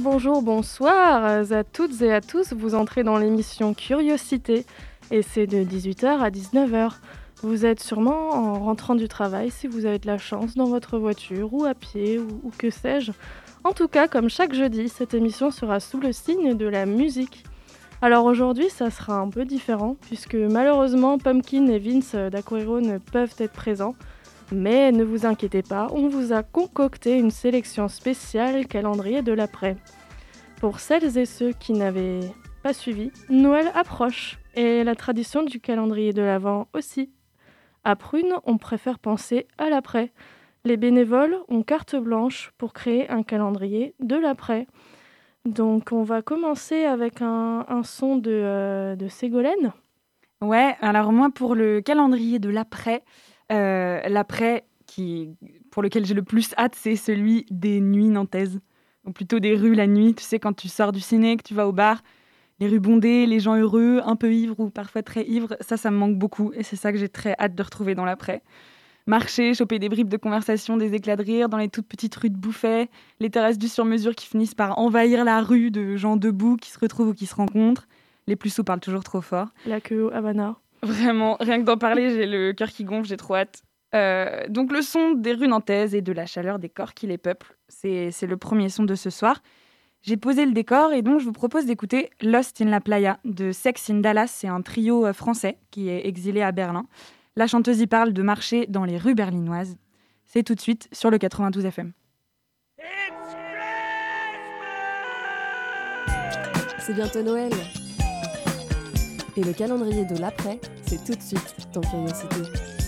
Bonjour, bonsoir à toutes et à tous. Vous entrez dans l'émission Curiosité et c'est de 18h à 19h. Vous êtes sûrement en rentrant du travail si vous avez de la chance dans votre voiture ou à pied ou, ou que sais-je. En tout cas, comme chaque jeudi, cette émission sera sous le signe de la musique. Alors aujourd'hui, ça sera un peu différent puisque malheureusement Pumpkin et Vince d'Aquero ne peuvent être présents. Mais ne vous inquiétez pas, on vous a concocté une sélection spéciale calendrier de l'après. Pour celles et ceux qui n'avaient pas suivi, Noël approche et la tradition du calendrier de l'Avent aussi. À Prune, on préfère penser à l'après. Les bénévoles ont carte blanche pour créer un calendrier de l'après. Donc on va commencer avec un, son de, euh, de Ségolène. Ouais, alors moi pour le calendrier de l'après, l'après qui, pour lequel j'ai le plus hâte, c'est celui des nuits nantaises. Ou plutôt des rues la nuit. Tu sais, quand tu sors du ciné, que tu vas au bar, les rues bondées, les gens heureux, un peu ivres ou parfois très ivres, ça, ça me manque beaucoup. Et c'est ça que j'ai très hâte de retrouver dans l'après. Marcher, choper des bribes de conversation, des éclats de rire dans les toutes petites rues de Bouffet, les terrasses du sur-mesure qui finissent par envahir la rue de gens debout qui se retrouvent ou qui se rencontrent. Les plus sous parlent toujours trop fort. La queue Havana. Vraiment, rien que d'en parler, j'ai le cœur qui gonfle, j'ai trop hâte. Euh, donc le son des rues nantaises et de la chaleur des corps qui les peuplent, c'est le premier son de ce soir. J'ai posé le décor et donc je vous propose d'écouter Lost in la Playa de Sex in Dallas. C'est un trio euh, français qui est exilé à Berlin. La chanteuse y parle de marcher dans les rues berlinoises. C'est tout de suite sur le 92 FM. C'est bientôt Noël. Et le calendrier de l'après, c'est tout de suite dans Curiosité.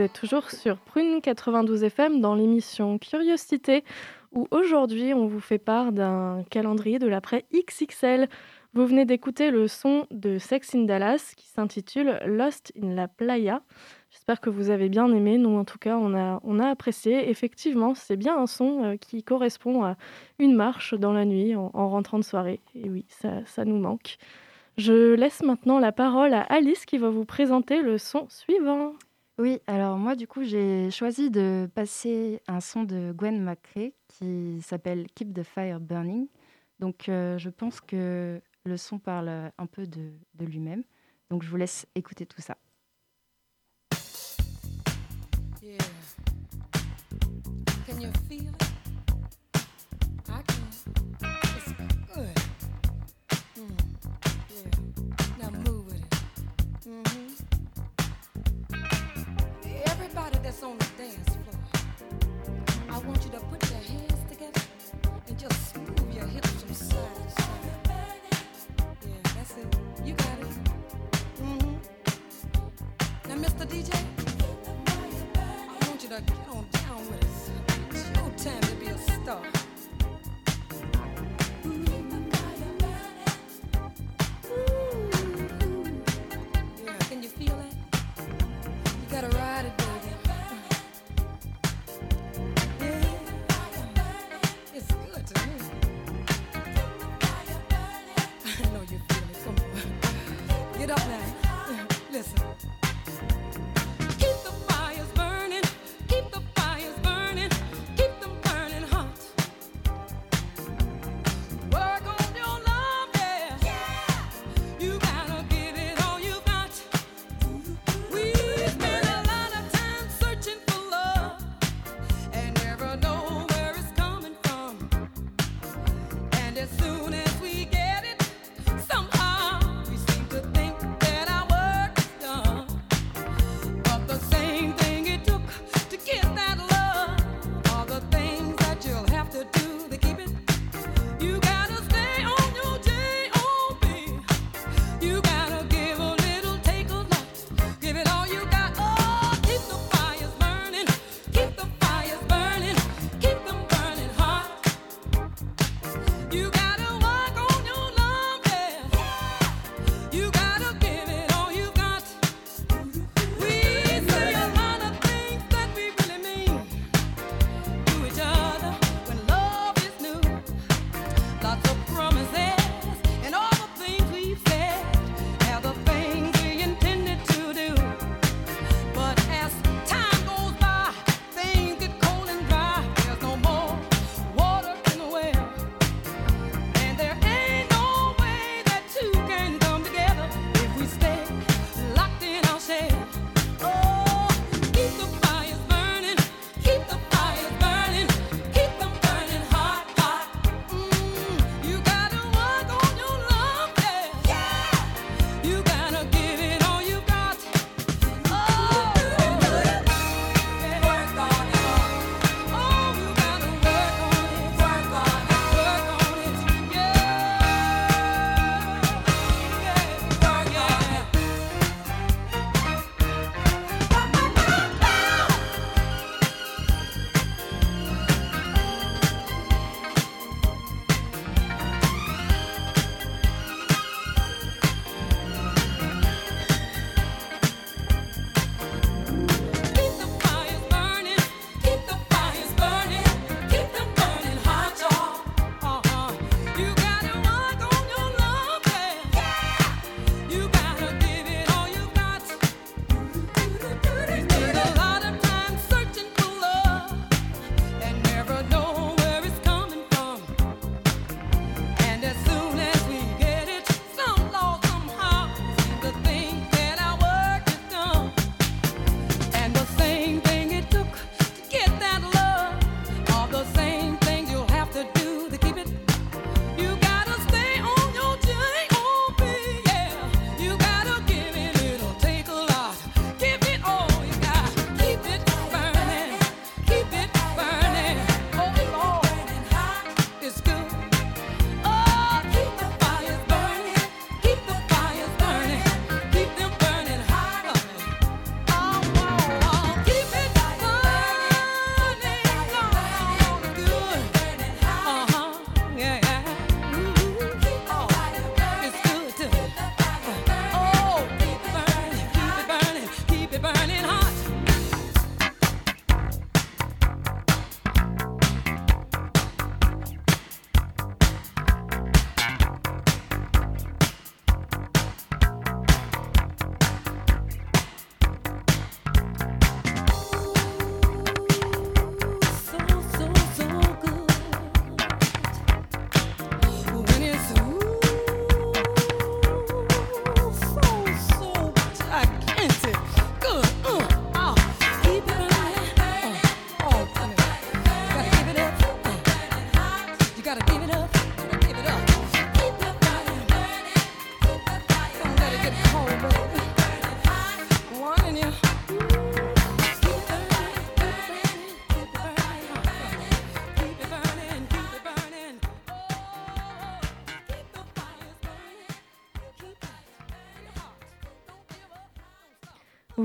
Êtes toujours sur Prune 92 FM dans l'émission Curiosité où aujourd'hui on vous fait part d'un calendrier de l'après XXL. Vous venez d'écouter le son de Sex in Dallas qui s'intitule Lost in la Playa. J'espère que vous avez bien aimé. Nous, en tout cas, on a, on a apprécié. Effectivement, c'est bien un son euh, qui correspond à une marche dans la nuit en, en rentrant de soirée. Et oui, ça, ça nous manque. Je laisse maintenant la parole à Alice qui va vous présenter le son suivant. Oui, alors moi du coup j'ai choisi de passer un son de Gwen McCrae qui s'appelle Keep the Fire Burning. Donc euh, je pense que le son parle un peu de, lui-même. Donc je vous laisse écouter tout ça. On the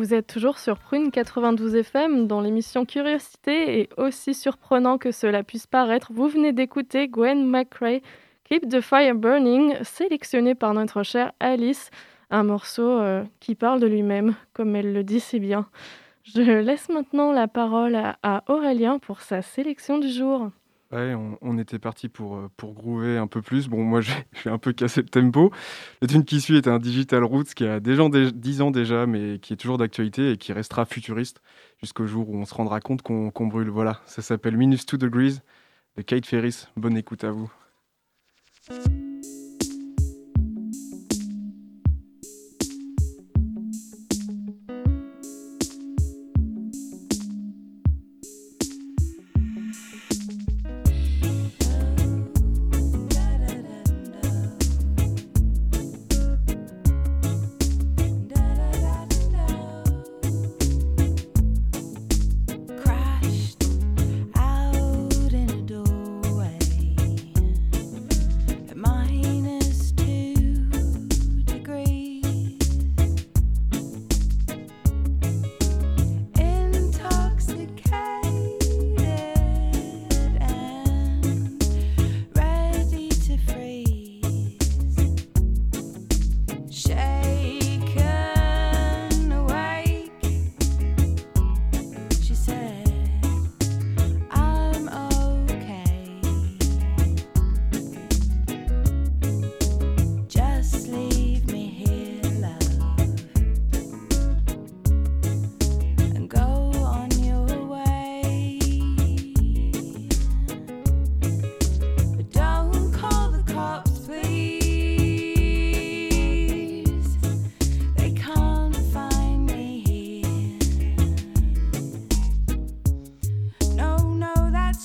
Vous êtes toujours sur Prune 92 FM dans l'émission Curiosité et aussi surprenant que cela puisse paraître, vous venez d'écouter Gwen McRae, Keep the Fire Burning, sélectionné par notre chère Alice, un morceau euh, qui parle de lui-même, comme elle le dit si bien. Je laisse maintenant la parole à, à Aurélien pour sa sélection du jour. On, était parti pour, euh, pour groover un peu plus. Bon, moi, j'ai un peu cassé le tempo. Le tune qui suit est un Digital Roots qui a déjà dé- 10 ans déjà, mais qui est toujours d'actualité et qui restera futuriste jusqu'au jour où on se rendra compte qu'on qu'on brûle. Voilà, ça s'appelle Minus 2 Degrees de Kate Ferris. Bonne écoute à vous.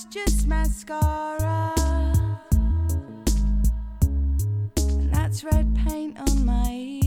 Just mascara. And that's red paint on my ear.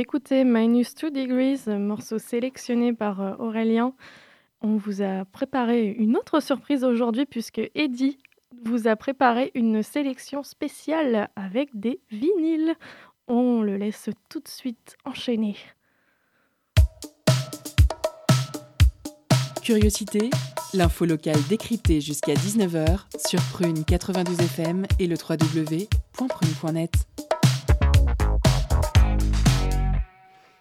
D'écouter Minus 2 Degrees, morceau sélectionné par euh, Aurélien. On vous a préparé une autre surprise aujourd'hui puisque Eddie vous a préparé une sélection spéciale avec des vinyles. On le laisse tout de suite enchaîner. Curiosité, l'info locale décryptée jusqu'à 19h sur Prune 92 FM et le www.prune.net.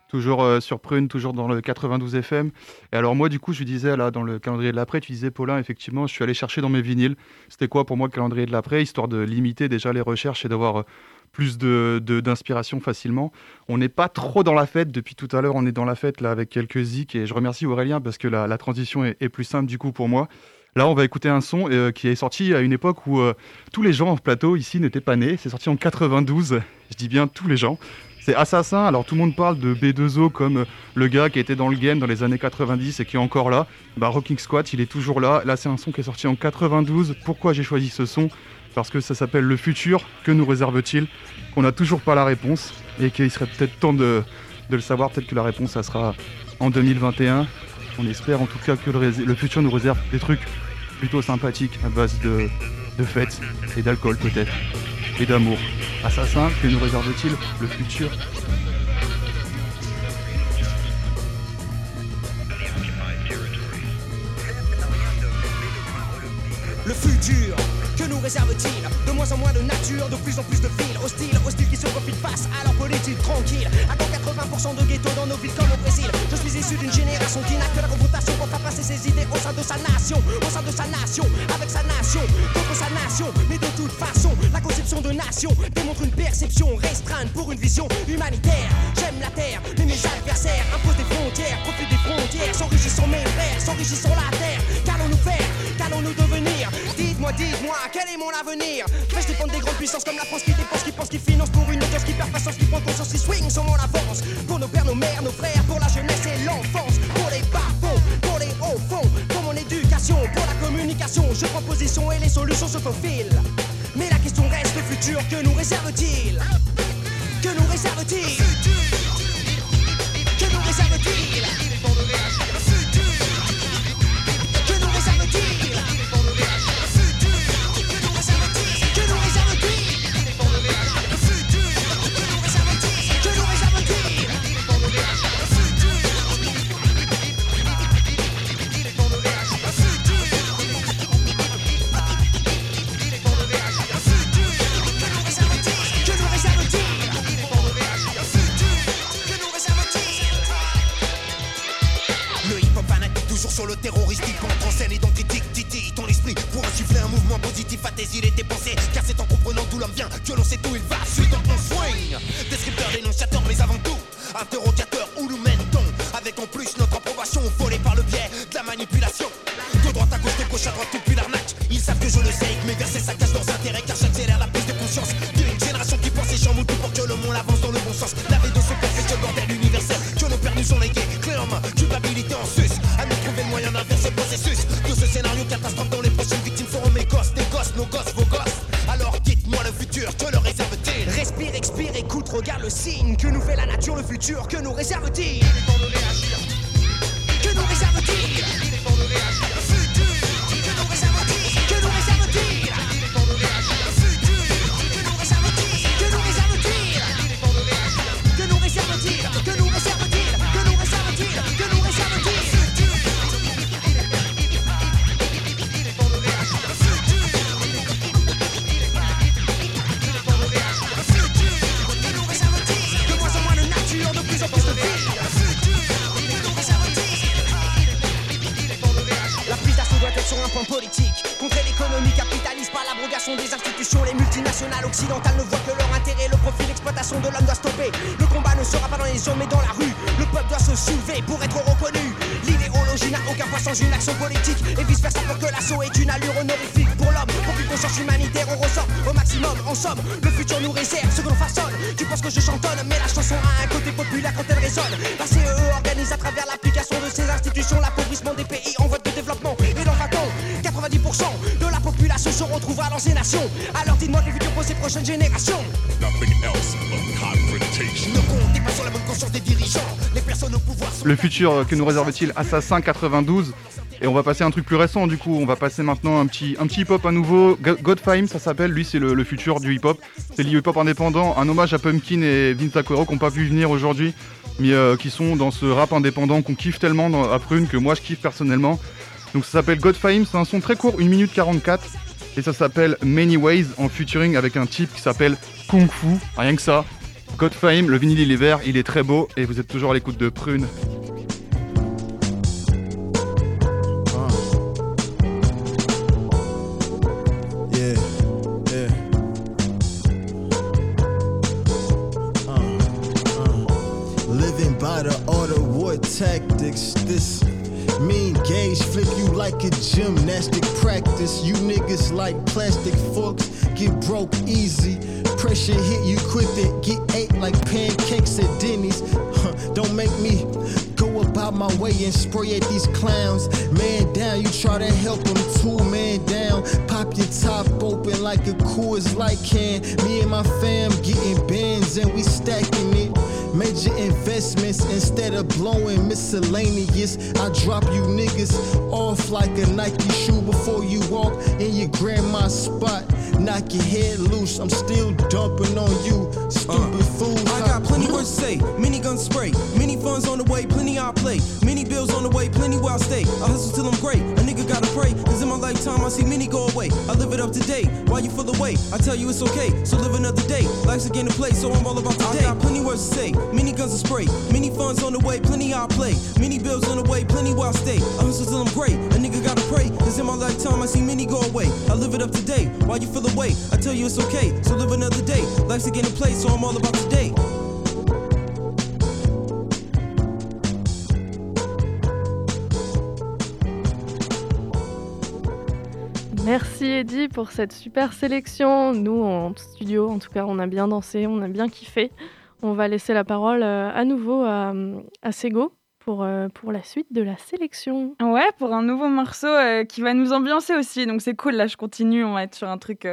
Toujours euh, sur Prune, toujours dans le 92 FM. Et alors moi, du coup, je lui disais, là, dans le calendrier de l'après, tu disais, Paulin, effectivement, je suis allé chercher dans mes vinyles. C'était quoi pour moi le calendrier de l'après, histoire de limiter déjà les recherches et d'avoir euh, plus de, d'inspiration facilement. On n'est pas trop dans la fête, depuis tout à l'heure, on est dans la fête là avec quelques zik. Et je remercie Aurélien parce que la, transition est, est plus simple du coup pour moi. Là, on va écouter un son euh, qui est sorti à une époque où euh, tous les gens en plateau ici n'étaient pas nés. C'est sorti en 92. Je dis bien tous les gens. C'est Assassin. Alors tout le monde parle de B2O comme euh, le gars qui était dans le game dans les années 90 et qui est encore là. Bah, Rocking Squat, il est toujours là. Là, c'est un son qui est sorti en 92. Pourquoi j'ai choisi ce son? Parce que ça s'appelle Le futur. Que nous réserve-t-il? Qu'on n'a toujours pas la réponse et qu'il serait peut-être temps de, le savoir. Peut-être que la réponse, ça sera en 2021. On espère en tout cas que le futur nous réserve des trucs plutôt sympathiques à base de, de fêtes et d'alcool peut-être et d'amour. Assassin, que nous réserve-t-il le futur Le futur, que nous réserve-t-il De moins en moins de nature, de plus en plus de villes hostiles, hostiles qui se profilent face à leur politique tranquille. Quand 80% de ghettos dans nos villes comme au Brésil. Je suis issu d'une génération qui n'a que la confrontation pour faire passer ses idées au sein de sa nation, au sein de sa nation, avec sa nation, contre sa nation. Mais de toute façon, la conception de nation démontre une perception restreinte pour une vision humanitaire. J'aime la terre, mais mes adversaires imposent des frontières, profitent des frontières, s'enrichissant mes frères, s'enrichissant la terre. Qu'allons-nous faire Qu'allons-nous devenir Dites-moi, dites-moi, quel est mon avenir Vais-je dépendre des grandes puissances comme la France qui dépense, qui pense, qui finance pour une audience qui perd patience, qui prend conscience, qui swing sur mon avance Pour nos pères, nos mères, nos frères, pour la jeunesse et l'enfance Pour les bas-fonds, pour les hauts-fonds Pour mon éducation, pour la communication Je prends position et les solutions se faufilent Mais la question reste le futur, que nous réserve-t-il Que nous réserve-t-il sens. Laver de ce perfect bordel universel. Que nos pères nous ont légué Clé en main, culpabilité en sus. À nous trouver le moyen d'inverser le processus De ce scénario catastrophe dont les prochaines victimes seront mes gosses Des gosses, nos gosses, vos gosses. Alors dites-moi le futur, que le réserve-t-il? Respire, expire, écoute, regarde le signe Que nous fait la nature, le futur, que nous réserve-t-il? Que nous ne voient que leur intérêt. Le profit d'exploitation de l'homme doit stopper. Le combat ne sera pas dans les urnes mais dans la rue. Le peuple doit se soulever pour être reconnu. L'idéologie n'a aucun poids sans une action politique. Et vice versa pour que l'assaut ait une allure honorifique Pour l'homme, pour qu'une conscience humanitaire on ressort au maximum. En somme, le futur nous réserve ce que l'on façonne. Tu penses que je chantonne mais la chanson a un côté populaire quand elle résonne. La CEE organise à travers l'application de ces institutions L'appauvrissement des pays en voie de développement. Et dans 20 ans, 90% de la population se retrouvera dans ces nations. Alors dites-moi Le futur, que nous réserve-t-il Assassin 92 et on va passer à un truc plus récent du coup, on va passer maintenant un petit, un petit hip-hop à nouveau. Go- Godfime, ça s'appelle, lui c'est le, le futur du hip-hop. C'est le hip-hop indépendant, un hommage à Pumpkin et Vince Aquero qui n'ont pas pu venir aujourd'hui, mais euh, qui sont dans ce rap indépendant qu'on kiffe tellement dans, à Prune que moi je kiffe personnellement. Donc ça s'appelle Godfime, c'est un son très court, 1 minute 44, et ça s'appelle Many Ways en featuring avec un type qui s'appelle Kung Fu, rien que ça. Godfime, le vinyle il est vert, il est très beau, et vous êtes toujours à l'écoute de Prune. Pressure hit you quick, then get ate like pancakes at Denny's. Don't make me go about my way and spray at these clowns. Man down, you try to help them two man down. Pop your top open like a Coors Light can. Me and my fam getting bands and we stacking it. Major investments instead of blowing miscellaneous. I drop you niggas off like a Nike shoe before you walk in your grandma's spot. Knock your head loose. I'm still dumping on you, stupid uh, fool. I got plenty words to say, minigun spray, many funds on the way, plenty I play, many bills on the way, plenty where I stay. I hustle till I'm great, gotta pray, cause in my lifetime I see many go away. I live it up today, Why you feel away, I tell you it's okay, so live another day. Life's a game to play, so I'm all about today. I got plenty words to say, many guns to spray, many funds on the way, plenty I play, many bills on the way, plenty where I stay. I hustle till I'm great, a nigga gotta pray, cause in my lifetime I see many go away. I live it up today, Why you feel away, I tell you it's okay, so live another day. Life's a game to play, so I'm all about today. Merci Eddie pour cette super sélection. Nous, en studio, en tout cas, on a bien dansé, on a bien kiffé. On va laisser la parole euh, à nouveau à, Sego pour, euh, pour la suite de la sélection. Ouais, pour un nouveau morceau euh, qui va nous ambiancer aussi. Donc c'est cool, là je continue, on va être sur un truc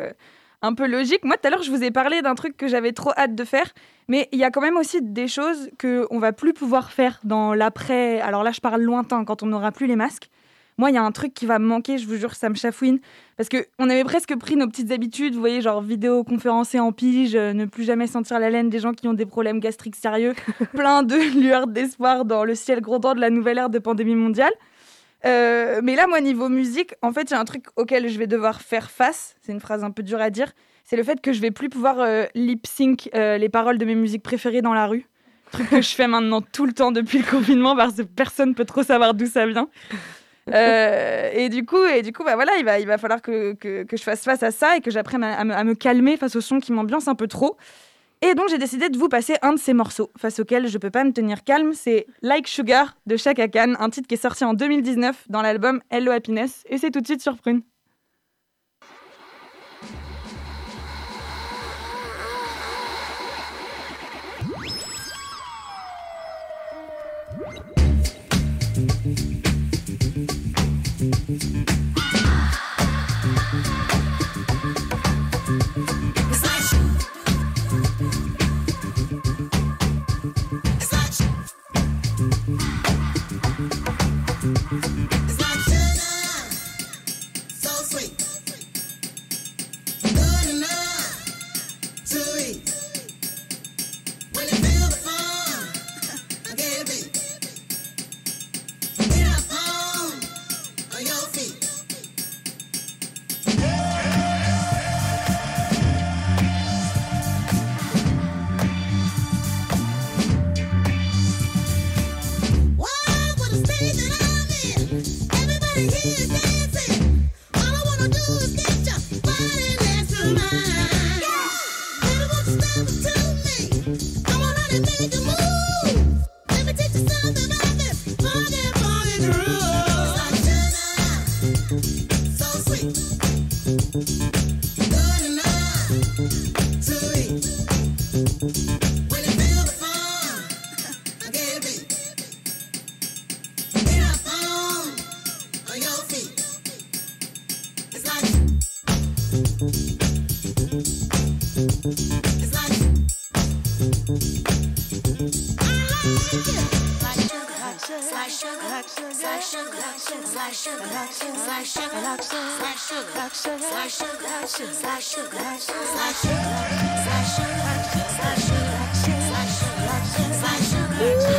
un peu logique. Moi tout à l'heure je vous ai parlé d'un truc que j'avais trop hâte de faire, mais il y a quand même aussi des choses qu'on va plus pouvoir faire dans l'après. Alors là je parle lointain, quand on n'aura plus les masques. Moi, il y a un truc qui va me manquer, je vous jure, ça me chafouine. Parce qu'on avait presque pris nos petites habitudes, vous voyez, genre vidéoconférencer en pige, euh, ne plus jamais sentir la laine des gens qui ont des problèmes gastriques sérieux, plein de lueurs d'espoir dans le ciel grondant de la nouvelle ère de pandémie mondiale. Euh, mais là, moi, niveau musique, en fait, il y a un truc auquel je vais devoir faire face. C'est une phrase un peu dure à dire. C'est le fait que je vais plus pouvoir euh, lip sync euh, les paroles de mes musiques préférées dans la rue. Truc que je fais maintenant tout le temps depuis le confinement parce que personne peut trop savoir d'où ça vient. Euh, et du coup, et du coup, bah voilà, il va, il va falloir que, que, je fasse face à ça et que j'apprenne à, me, calmer face au son qui m'ambiance un peu trop. Et donc, j'ai décidé de vous passer un de ces morceaux face auquel je peux pas me tenir calme. C'est Like Sugar de Chaka Khan, un titre qui est sorti en 2019 dans l'album Hello Happiness. Et c'est tout de suite sur Prune. 呜。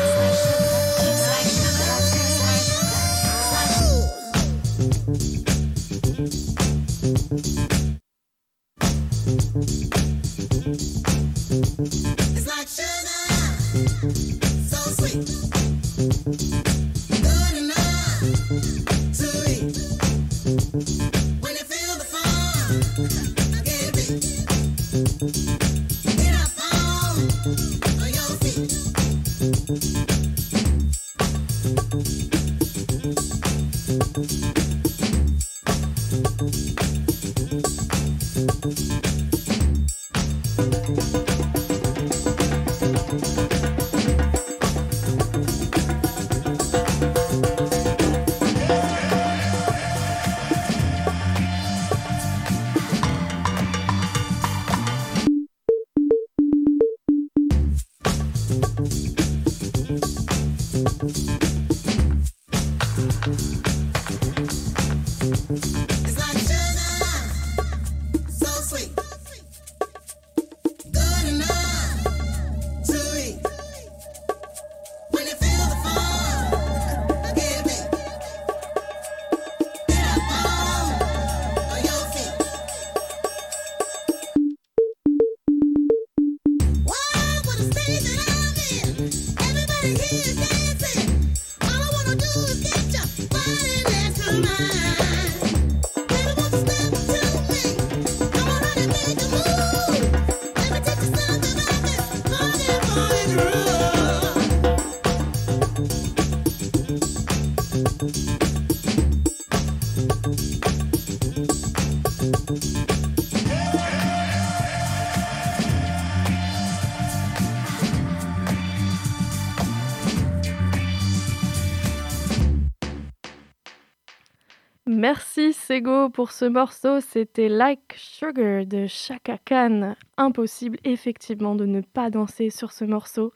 Pour ce morceau. C'était Like Sugar de Chaka Khan. Impossible effectivement de ne pas danser sur ce morceau.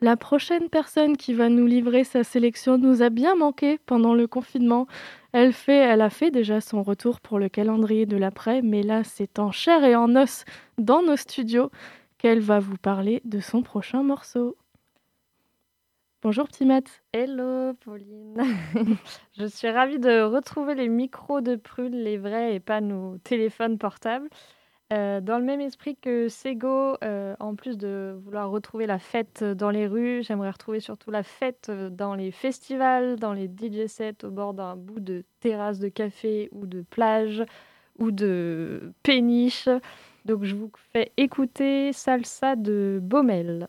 La prochaine personne qui va nous livrer sa sélection nous a bien manqué pendant le confinement. Elle, fait, elle a fait déjà son retour pour le calendrier de l'après, mais là c'est en chair et en os dans nos studios qu'elle va vous parler de son prochain morceau. Bonjour petit. Hello Pauline. Je suis ravie de retrouver les micros de Prune, les vrais et pas nos téléphones portables. Euh, dans le même esprit que Sego, euh, en plus de vouloir retrouver la fête dans les rues, j'aimerais retrouver surtout la fête euh, dans les festivals, dans les DJ sets au bord d'un bout de terrasse de café ou de plage ou de péniche. Donc je vous fais écouter Salsa de Baumel.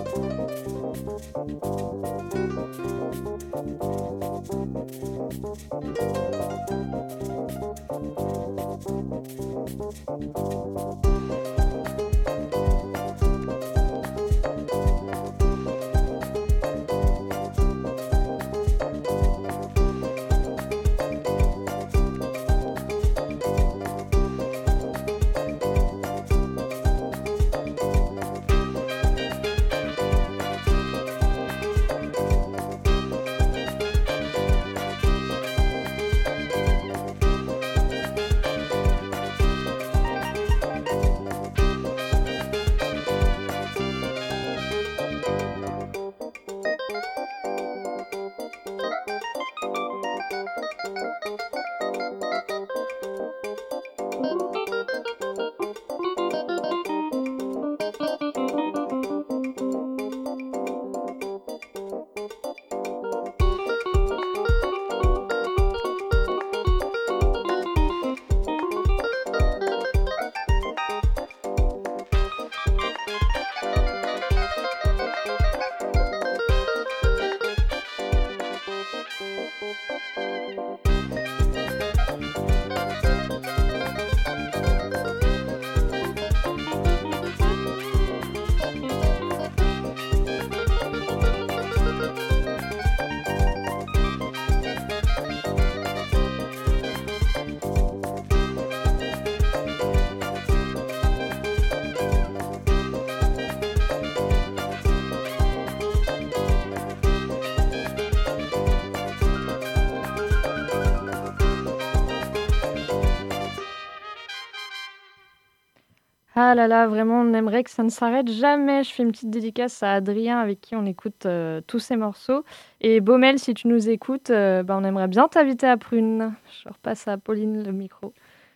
Ah là là, vraiment, on aimerait que ça ne s'arrête jamais. Je fais une petite dédicace à Adrien avec qui on écoute euh, tous ces morceaux. Et Baumel, si tu nous écoutes, euh, bah, on aimerait bien t'inviter à Prune. Je repasse à Pauline le micro.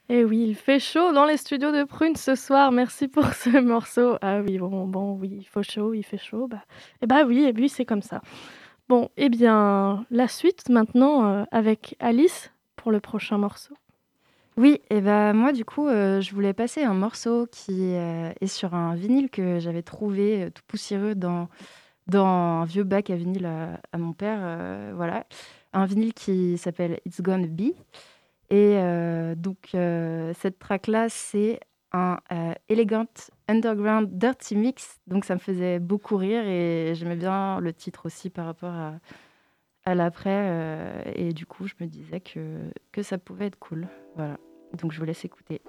Et oui, il fait chaud dans les studios de Prune ce soir. Merci pour ce morceau. Ah oui, bon, bon, oui, il faut chaud, il fait chaud. Bah, et bah oui, et puis c'est comme ça. Bon, eh bien, la suite maintenant euh, avec Alice pour le prochain morceau. Oui, et ben moi du coup, euh, je voulais passer un morceau qui euh, est sur un vinyle que j'avais trouvé euh, tout poussiéreux dans, dans un vieux bac à vinyle à, à mon père. voilà, un vinyle qui s'appelle It's Gonna Be. Et donc cette track-là, c'est un Elegant Underground Dirty Mix. Donc ça me faisait beaucoup rire et j'aimais bien le titre aussi par rapport à, à l'après. euh, et du coup, je me disais que, que ça pouvait être cool. Voilà. Donc je vous laisse écouter.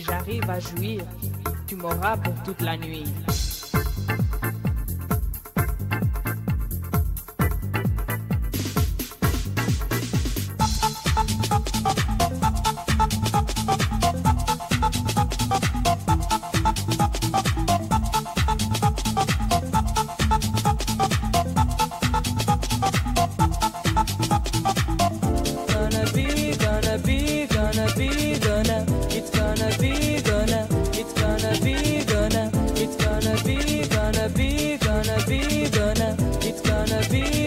J'arrive à jouir, tu m'auras pour toute la nuit. Be,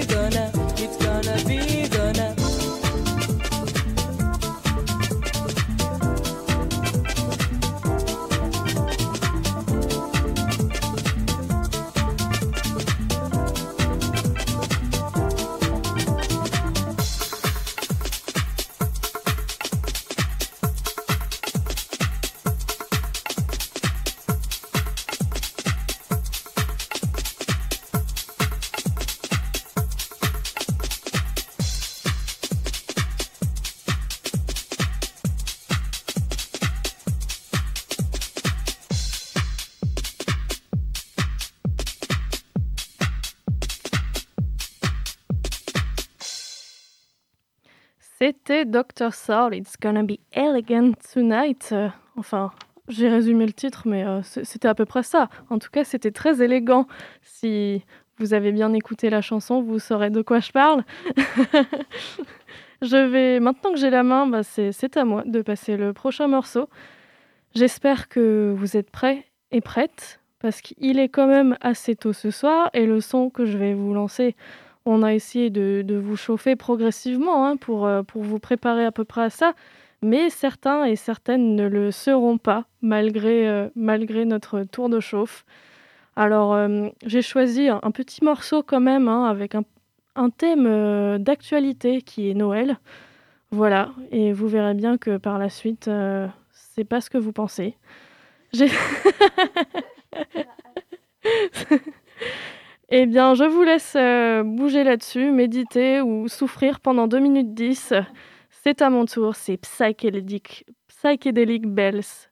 Dr. Soul, It's Gonna Be Elegant Tonight. Euh, enfin, j'ai résumé le titre, mais euh, c'était à peu près ça. En tout cas, c'était très élégant. Si vous avez bien écouté la chanson, vous saurez de quoi je parle. je vais, maintenant que j'ai la main, bah, c'est à moi de passer le prochain morceau. J'espère que vous êtes prêts et prêtes, parce qu'il est quand même assez tôt ce soir, et le son que je vais vous lancer on a essayé de, de vous chauffer progressivement hein, pour, euh, pour vous préparer à peu près à ça, mais certains et certaines ne le seront pas malgré, euh, malgré notre tour de chauffe. Alors euh, j'ai choisi un, un petit morceau quand même hein, avec un, un thème euh, d'actualité qui est Noël. Voilà, et vous verrez bien que par la suite, c'est pas ce que vous pensez. J'ai... Eh bien, je vous laisse euh, bouger là-dessus, méditer ou souffrir pendant 2 minutes 10. C'est à mon tour, c'est Psychedelic, Psychedelic Bells.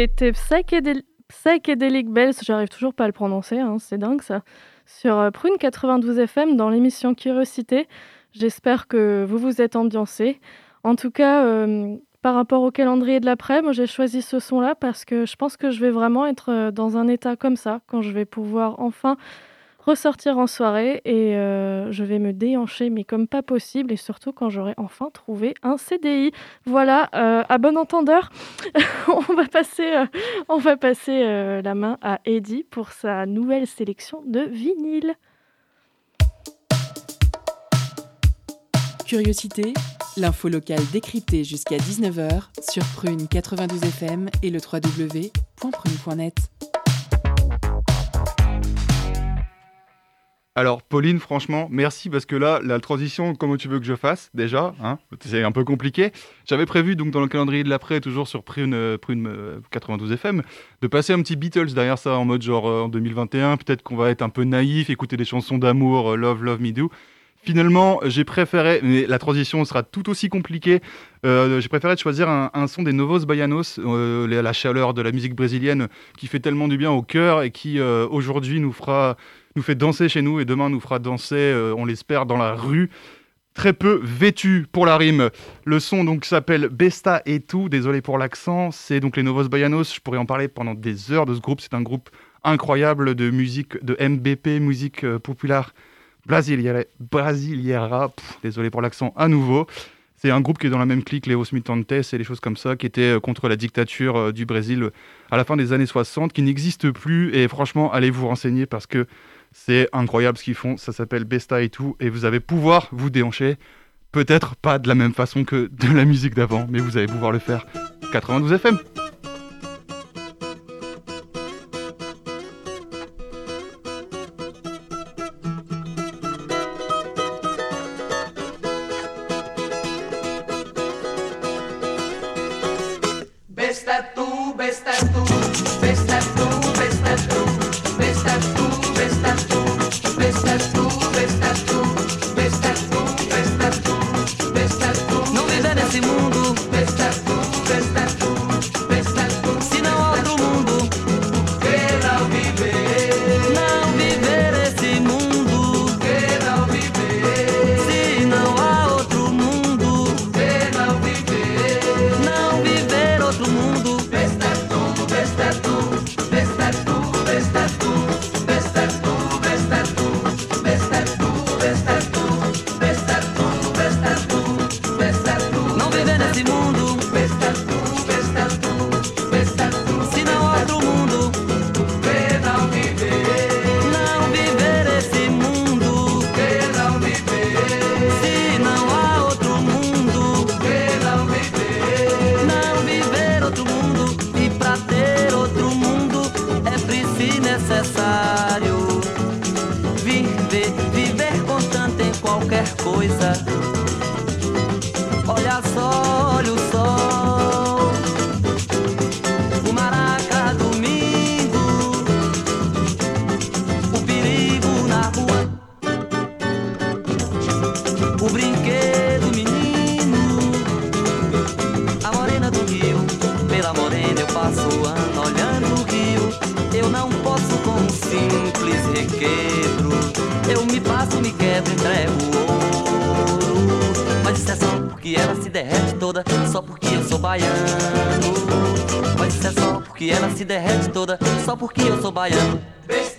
C'était Psychedel- Psychedelic Bells, j'arrive toujours pas à le prononcer, hein, c'est dingue ça, sur euh, Prune 92 FM dans l'émission Curiosité. J'espère que vous vous êtes ambiancés. En tout cas, euh, par rapport au calendrier de l'après, moi j'ai choisi ce son-là parce que je pense que je vais vraiment être euh, dans un état comme ça quand je vais pouvoir enfin ressortir en soirée et euh, je vais me déhancher mais comme pas possible et surtout quand j'aurai enfin trouvé un CDI. Voilà, euh, à bon entendeur, on va passer, euh, on va passer la main à Eddie pour sa nouvelle sélection de vinyle. Curiosité, l'info locale décryptée jusqu'à 19h sur Prune 92 FM et le www.prune.net. Alors, Pauline, franchement, merci parce que là, la transition, comment tu veux que je fasse déjà hein, C'est un peu compliqué. J'avais prévu, donc, dans le calendrier de l'après, toujours sur Prune, euh, Prune euh, 92 FM, de passer un petit Beatles derrière ça en mode genre euh, en 2021. Peut-être qu'on va être un peu naïf, écouter des chansons d'amour, euh, Love, Love Me Do. Finalement, j'ai préféré, mais la transition sera tout aussi compliquée, euh, j'ai préféré choisir un, son des Novos Baianos, euh, la chaleur de la musique brésilienne qui fait tellement du bien au cœur et qui euh, aujourd'hui nous fera, nous fait danser chez nous et demain nous fera danser, euh, on l'espère, dans la rue. Très peu vêtu pour la rime. Le son donc s'appelle Besta et tout. Désolé pour l'accent. C'est donc les Novos Baianos. Je pourrais en parler pendant des heures de ce groupe. C'est un groupe incroyable de musique de MBP, musique euh, populaire brasiliera. brasiliera. Désolé pour l'accent à nouveau. C'est un groupe qui est dans la même clique, les Os Mutantes et les choses comme ça, qui était euh, contre la dictature du Brésil à la fin des années 60, qui n'existe plus. Et franchement, allez vous renseigner parce que c'est incroyable ce qu'ils font. Ça s'appelle Besta et tout. Et vous allez pouvoir vous déhancher. Peut-être pas de la même façon que de la musique d'avant, mais vous allez pouvoir le faire. 92 FM. Necessário viver, viver contante em qualquer coisa. Olha só, quebro, entrego ouro. Mas isso é só porque ela se derrete toda, só porque eu sou baiano. Mas isso é só porque ela se derrete toda, só porque eu sou baiano. Besta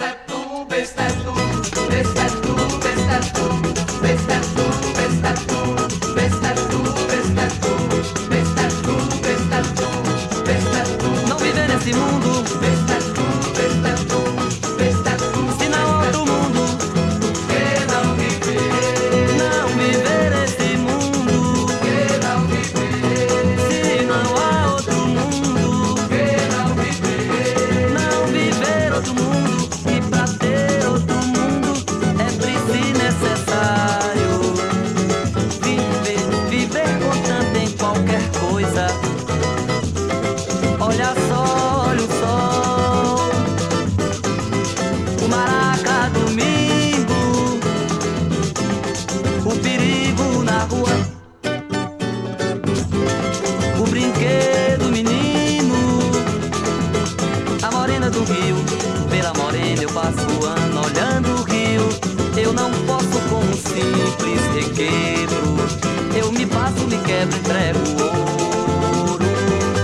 quebra.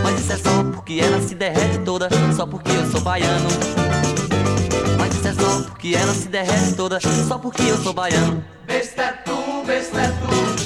Mas isso é só porque ela se derrete toda, só porque eu sou baiano. Mas isso é só porque ela se derrete toda, só porque eu sou baiano. Besta tu, besta tu.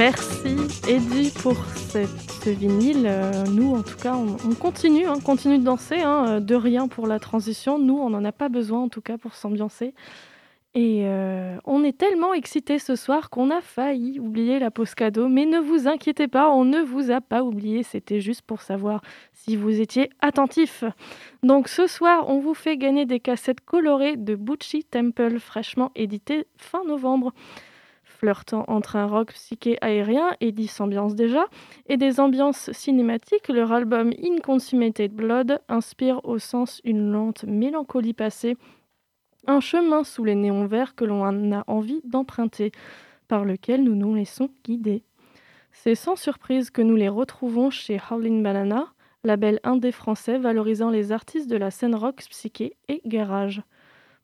Merci Eddie pour cette, ce vinyle. Euh, nous, en tout cas, on, on continue, hein, continue de danser. hein, euh, de rien pour la transition. Nous, on n'en a pas besoin, en tout cas, pour s'ambiancer. Et euh, on est tellement excités ce soir qu'on a failli oublier la pause cadeau. Mais ne vous inquiétez pas, on ne vous a pas oublié. C'était juste pour savoir si vous étiez attentifs. Donc ce soir, on vous fait gagner des cassettes colorées de Bucci Temple, fraîchement éditées fin novembre flirtant entre un rock psyché aérien, Eddie s'ambiance déjà, et des ambiances cinématiques, leur album Inconsummated Blood inspire au sens une lente mélancolie passée, un chemin sous les néons verts que l'on a envie d'emprunter, par lequel nous nous laissons guider. C'est sans surprise que nous les retrouvons chez Howlin' Banana, label indé français valorisant les artistes de la scène rock psyché et garage.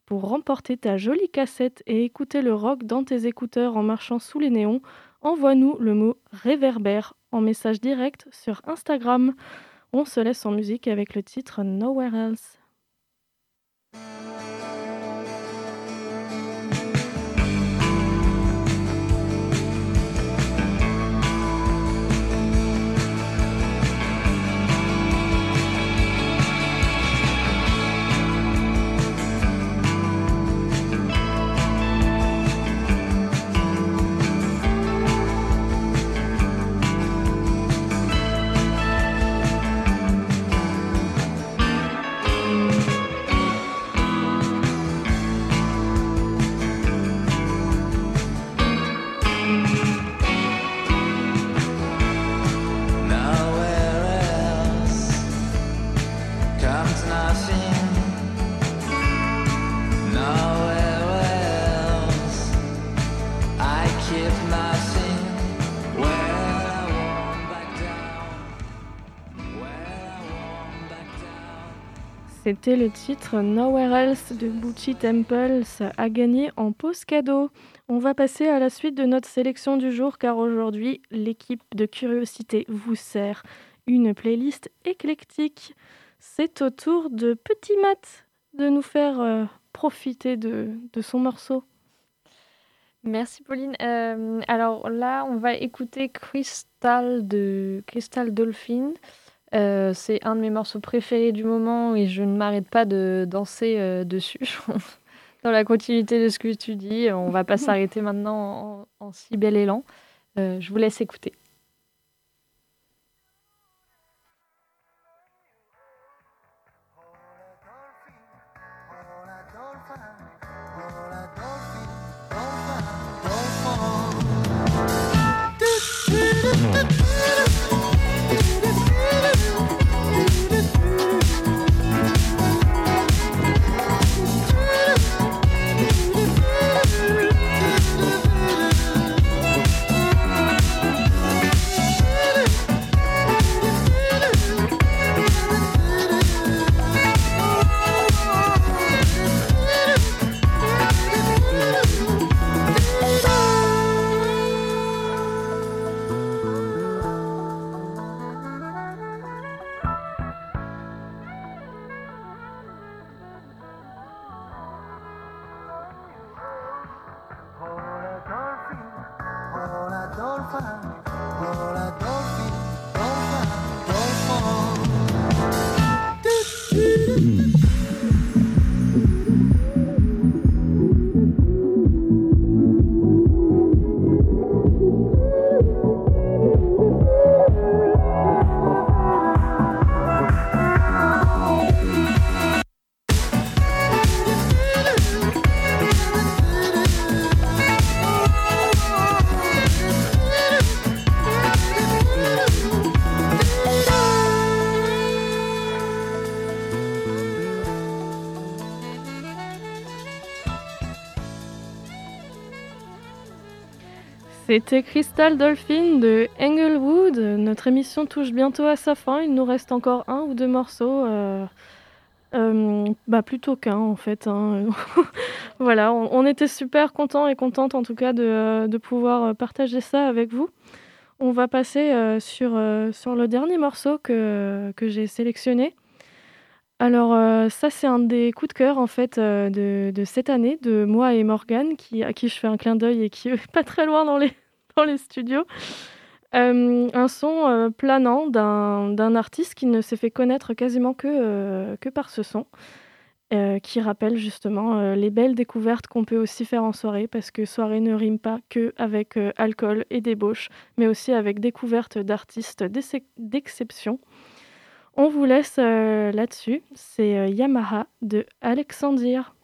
Pour remporter ta jolie cassette et écouter le rock dans tes écouteurs en marchant sous les néons, envoie-nous le mot réverbère en message direct sur Instagram. On se laisse en musique avec le titre Nowhere Else. C'était le titre Nowhere Else de Bucci Temples à gagner en pause cadeau. On va passer à la suite de notre sélection du jour car aujourd'hui, l'équipe de Curiosité vous sert une playlist éclectique. C'est au tour de Petit Matt de nous faire euh, profiter de, son morceau. Merci Pauline. Euh, alors là, on va écouter Crystal de Crystal Dolphin. Euh, c'est un de mes morceaux préférés du moment et je ne m'arrête pas de danser euh, dessus. Dans la continuité de ce que tu dis, on va pas s'arrêter maintenant en, en si bel élan. Euh, je vous laisse écouter. C'était Crystal Dolphin de Englewood. Notre émission touche bientôt à sa fin. Il nous reste encore un ou deux morceaux. euh, euh, bah plutôt qu'un en fait. hein. voilà, on, était super contents et contentes en tout cas de, euh, de pouvoir partager ça avec vous. On va passer sur, sur le dernier morceau que, que j'ai sélectionné. Alors ça c'est un des coups de cœur en fait de, de cette année de moi et Morgane qui, à qui je fais un clin d'œil et qui est pas très loin dans les, dans les studios. Euh, un son euh, planant d'un artiste qui ne s'est fait connaître quasiment que, euh, que par ce son, qui rappelle justement les belles découvertes qu'on peut aussi faire en soirée, parce que soirée ne rime pas que avec alcool et débauche, mais aussi avec découverte d'artistes d'ex- d'exception. On vous laisse là-dessus. C'est Yamaha de Alexandre.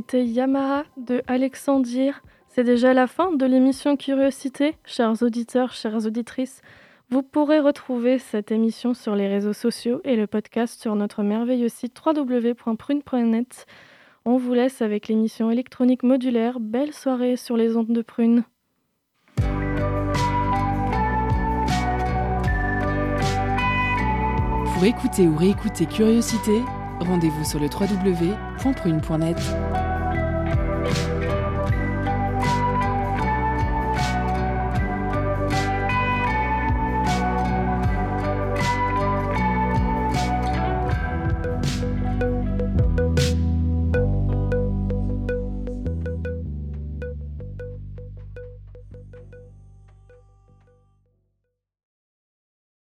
C'était Yamaha de Alexandre. C'est déjà la fin de l'émission Curiosité. Chers auditeurs, chères auditrices, vous pourrez retrouver cette émission sur les réseaux sociaux et le podcast sur notre merveilleux site www.prune.net. On vous laisse avec l'émission électronique modulaire. Belle soirée sur les ondes de Prune. Pour écouter ou réécouter Curiosité, rendez-vous sur le www.prune.net.